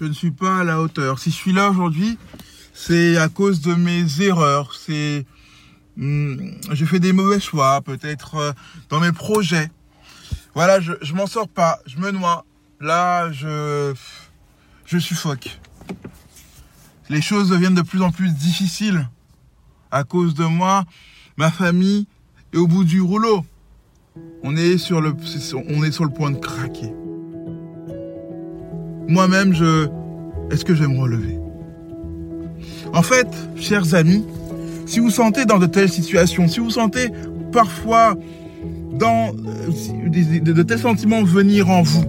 Je ne suis pas à la hauteur. Si je suis là aujourd'hui, c'est à cause de mes erreurs. C'est, hmm, j'ai fait des mauvais choix, peut-être euh, dans mes projets. Voilà, je, je m'en sors pas. Je me noie. Là, je, je suffoque. Les choses deviennent de plus en plus difficiles à cause de moi, ma famille est au bout du rouleau. On est sur le, on est sur le point de craquer. Moi-même, je, est-ce que je vais me relever? En fait, chers amis, si vous sentez dans de telles situations, si vous sentez parfois dans euh, de, tels sentiments venir en vous,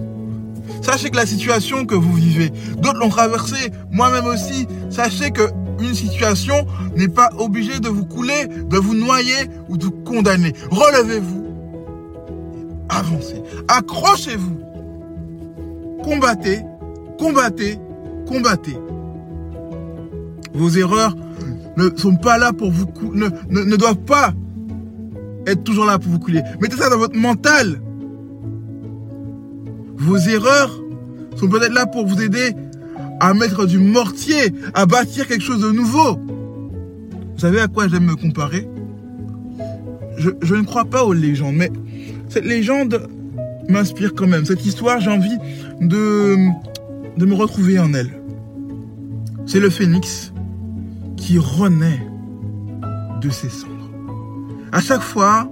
sachez que la situation que vous vivez, d'autres l'ont traversée, moi-même aussi, sachez que une situation n'est pas obligée de vous couler, de vous noyer ou de vous condamner. Relevez-vous. Avancez. Accrochez-vous. Combattez. Combattez. Combattez. Vos erreurs ne sont pas là pour vous ne, ne, doivent pas être toujours là pour vous couler. Mettez ça dans votre mental. Vos erreurs sont peut-être là pour vous aider à mettre du mortier, à bâtir quelque chose de nouveau. Vous savez à quoi j'aime me comparer? Je, je, ne crois pas aux légendes, mais cette légende m'inspire quand même. Cette histoire, j'ai envie de, de me retrouver en elle. C'est le phénix qui renaît de ses cendres. À chaque fois,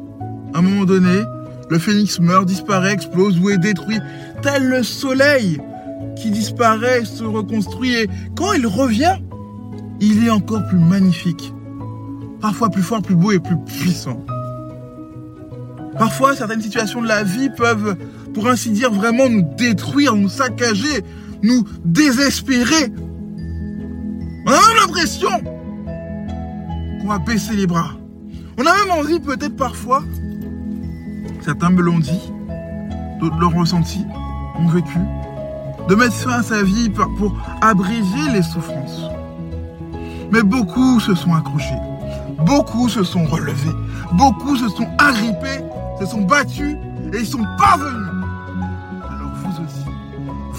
à un moment donné, le phénix meurt, disparaît, explose ou est détruit, tel le soleil qui disparaît, se reconstruit et quand il revient, il est encore plus magnifique, parfois plus fort, plus beau et plus puissant. Parfois, certaines situations de la vie peuvent, pour ainsi dire, vraiment nous détruire, nous saccager, nous désespérer. On a même l'impression qu'on va baisser les bras. On a même envie, peut-être parfois, certains me l'ont dit, d'autres l'ont ressenti, ont vécu, de mettre fin à sa vie pour abréger les souffrances. Mais beaucoup se sont accrochés, beaucoup se sont relevés, beaucoup se sont agrippés, se sont battus et ils sont parvenus. Alors vous aussi,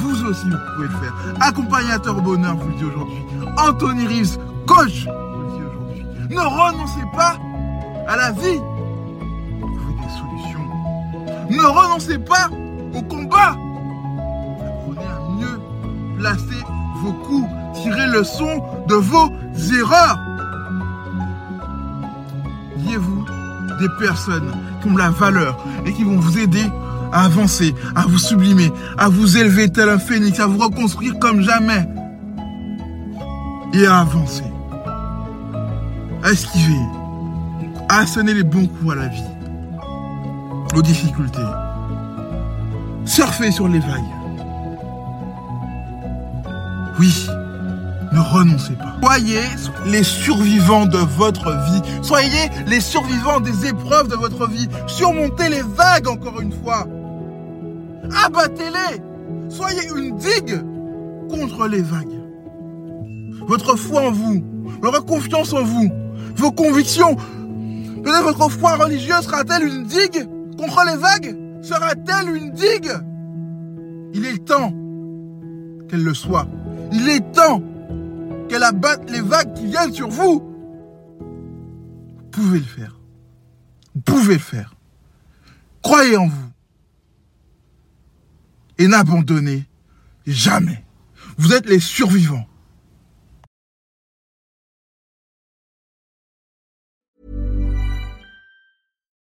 vous aussi vous pouvez le faire. Accompagnateur bonheur, vous le dis aujourd'hui. Anthony Reeves, coach, vous le dis aujourd'hui. Ne renoncez pas à la vie. Trouvez des solutions. Ne renoncez pas au combat placez vos coups, tirez le son de vos erreurs. Liez-vous des personnes qui ont la valeur et qui vont vous aider à avancer, à vous sublimer, à vous élever tel un phénix, à vous reconstruire comme jamais et à avancer. À esquiver, à sonner les bons coups à la vie, aux difficultés. Surfer sur les vagues oui, ne renoncez pas. Soyez les survivants de votre vie. Soyez les survivants des épreuves de votre vie. Surmontez les vagues encore une fois. Abattez-les. Soyez une digue contre les vagues. votre foi en vous, votre confiance en vous, vos convictions. Peut-être votre foi religieuse sera-t-elle une digue contre les vagues? Sera-t-elle une digue? Il est temps qu'elle le soit. Il est temps qu'elle abatte les vagues qui viennent sur vous. Vous pouvez le faire. Vous pouvez le faire. Croyez en vous. Et n'abandonnez jamais. Vous êtes les survivants.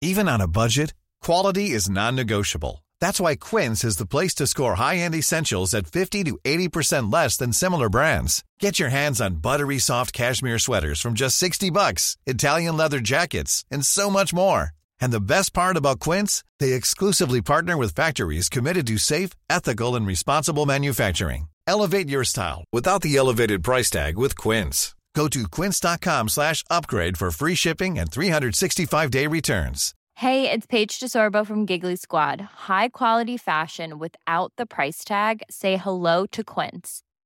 Even on a budget, quality is non-negotiable. That's why Quince is the place to score high-end essentials at 50 to 80% less than similar brands. Get your hands on buttery soft cashmere sweaters from just 60 bucks, Italian leather jackets, and so much more. And the best part about Quince, they exclusively partner with factories committed to safe, ethical, and responsible manufacturing. Elevate your style without the elevated price tag with Quince. Go to quince.com slash upgrade for free shipping and 365-day returns. Hey, it's Paige DeSorbo from Giggly Squad. High quality fashion without the price tag. Say hello to Quince.